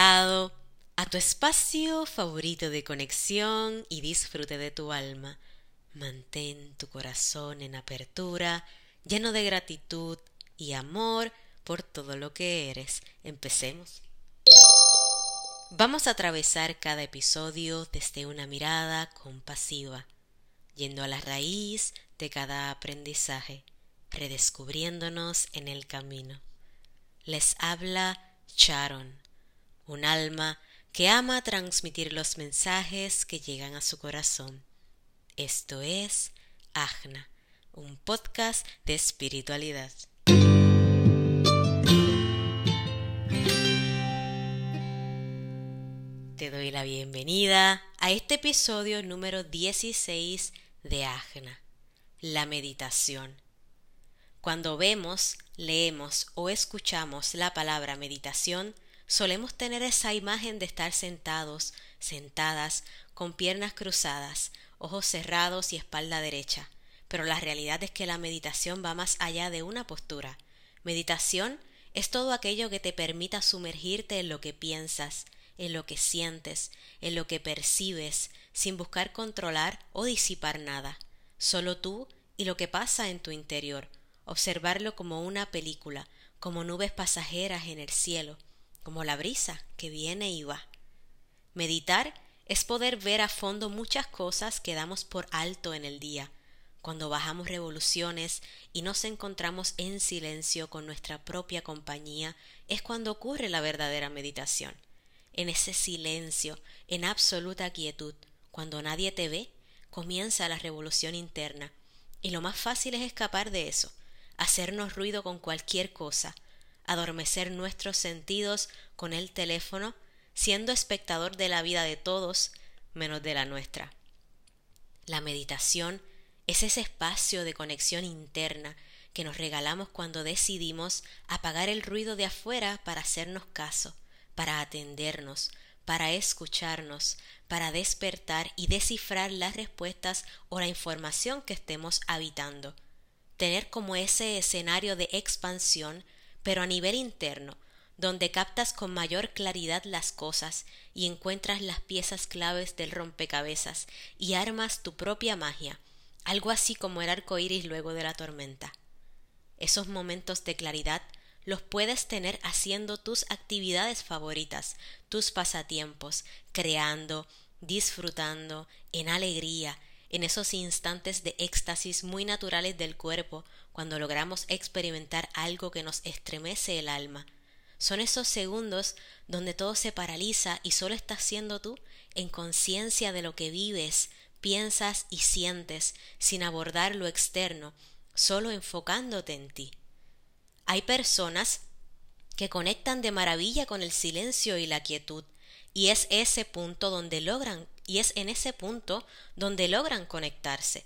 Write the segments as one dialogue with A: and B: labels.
A: a tu espacio favorito de conexión y disfrute de tu alma. Mantén tu corazón en apertura, lleno de gratitud y amor por todo lo que eres. Empecemos. Vamos a atravesar cada episodio desde una mirada compasiva, yendo a la raíz de cada aprendizaje, redescubriéndonos en el camino. Les habla Sharon, un alma que ama transmitir los mensajes que llegan a su corazón. Esto es Agna, un podcast de espiritualidad. Te doy la bienvenida a este episodio número 16 de Agna, la meditación. Cuando vemos, leemos o escuchamos la palabra meditación, solemos tener esa imagen de estar sentados, sentadas, con piernas cruzadas, ojos cerrados y espalda derecha. Pero la realidad es que la meditación va más allá de una postura. Meditación es todo aquello que te permita sumergirte en lo que piensas, en lo que sientes, en lo que percibes, sin buscar controlar o disipar nada. Solo tú y lo que pasa en tu interior. Observarlo como una película, como nubes pasajeras en el cielo, como la brisa que viene y va. Meditar es poder ver a fondo muchas cosas que damos por alto en el día, cuando bajamos revoluciones y nos encontramos en silencio con nuestra propia compañía, es cuando ocurre la verdadera meditación. En ese silencio, en absoluta quietud, cuando nadie te ve, comienza la revolución interna. Y lo más fácil es escapar de eso, hacernos ruido con cualquier cosa, adormecer nuestros sentidos con el teléfono, siendo espectador de la vida de todos menos de la nuestra. La meditación es ese espacio de conexión interna que nos regalamos cuando decidimos apagar el ruido de afuera para hacernos caso, para atendernos, para escucharnos, para despertar y descifrar las respuestas o la información que estemos habitando. Tener como ese escenario de expansión pero a nivel interno, donde captas con mayor claridad las cosas y encuentras las piezas claves del rompecabezas y armas tu propia magia, algo así como el arco iris luego de la tormenta. Esos momentos de claridad los puedes tener haciendo tus actividades favoritas, tus pasatiempos, creando, disfrutando, en alegría, en esos instantes de éxtasis muy naturales del cuerpo, cuando logramos experimentar algo que nos estremece el alma. Son esos segundos donde todo se paraliza y solo estás siendo tú en conciencia de lo que vives, piensas y sientes, sin abordar lo externo, solo enfocándote en ti. Hay personas que conectan de maravilla con el silencio y la quietud, y es ese punto donde logran y es en ese punto donde logran conectarse.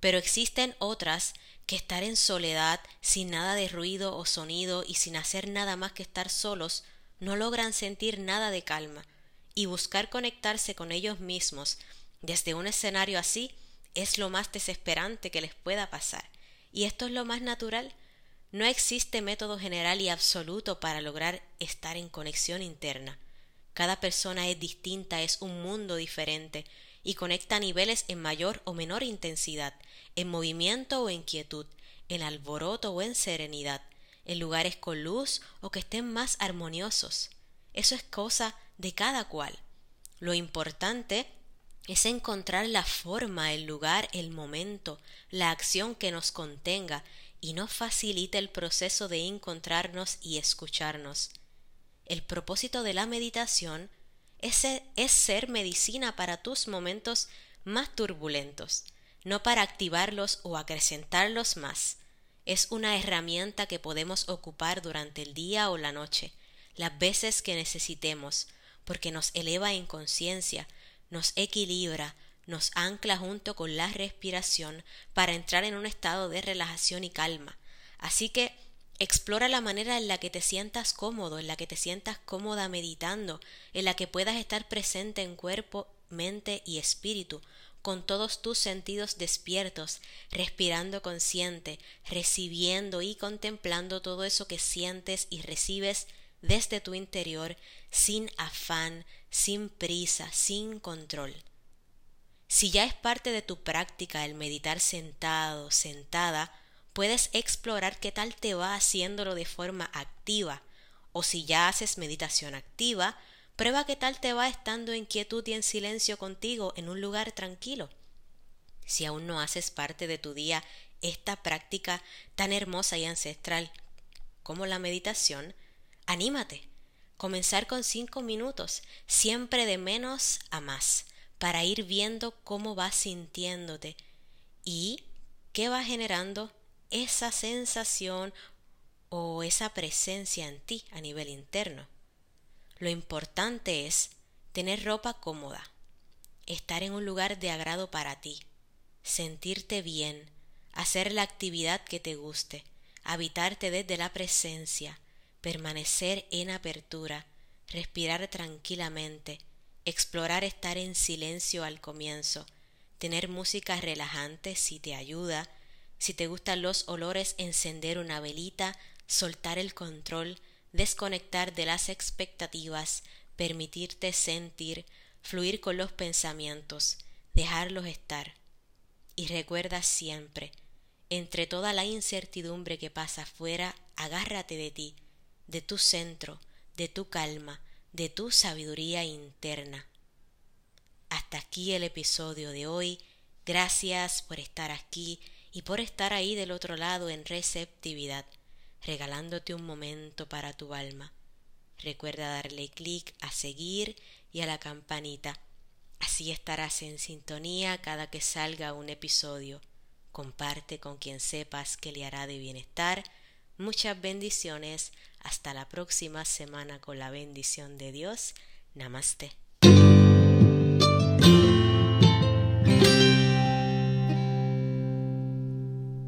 A: Pero existen otras que estar en soledad, sin nada de ruido o sonido y sin hacer nada más que estar solos, no logran sentir nada de calma, y buscar conectarse con ellos mismos desde un escenario así es lo más desesperante que les pueda pasar. Y esto es lo más natural. No existe método general y absoluto para lograr estar en conexión interna. Cada persona es distinta, es un mundo diferente y conecta niveles en mayor o menor intensidad, en movimiento o en quietud, en alboroto o en serenidad, en lugares con luz o que estén más armoniosos. Eso es cosa de cada cual. Lo importante es encontrar la forma, el lugar, el momento, la acción que nos contenga y nos facilite el proceso de encontrarnos y escucharnos. El propósito de la meditación es, es ser medicina para tus momentos más turbulentos, no para activarlos o acrecentarlos más. Es una herramienta que podemos ocupar durante el día o la noche, las veces que necesitemos, porque nos eleva en conciencia, nos equilibra, nos ancla junto con la respiración para entrar en un estado de relajación y calma. Así que Explora la manera en la que te sientas cómodo, en la que te sientas cómoda meditando, en la que puedas estar presente en cuerpo, mente y espíritu, con todos tus sentidos despiertos, respirando consciente, recibiendo y contemplando todo eso que sientes y recibes desde tu interior sin afán, sin prisa, sin control. Si ya es parte de tu práctica el meditar sentado, sentada, puedes explorar qué tal te va haciéndolo de forma activa. O si ya haces meditación activa, prueba qué tal te va estando en quietud y en silencio contigo en un lugar tranquilo. Si aún no haces parte de tu día esta práctica tan hermosa y ancestral como la meditación, anímate. Comenzar con cinco minutos, siempre de menos a más para ir viendo cómo vas sintiéndote y qué va generando esa sensación o esa presencia en ti a nivel interno. Lo importante es tener ropa cómoda, estar en un lugar de agrado para ti, sentirte bien, hacer la actividad que te guste, habitarte desde la presencia, permanecer en apertura, respirar tranquilamente, explorar estar en silencio al comienzo, tener música relajante si te ayuda, si te gustan los olores, encender una velita, soltar el control, desconectar de las expectativas, permitirte sentir, fluir con los pensamientos, dejarlos estar. Y recuerda siempre, entre toda la incertidumbre que pasa afuera, agárrate de ti, de tu centro, de tu calma, de tu sabiduría interna. Hasta aquí el episodio de hoy. Gracias por estar aquí y por estar ahí del otro lado en receptividad, regalándote un momento para tu alma. Recuerda darle clic a seguir y a la campanita. Así estarás en sintonía cada que salga un episodio. Comparte con quien sepas que le hará de bienestar. Muchas bendiciones. Hasta la próxima semana con la bendición de Dios. Namaste.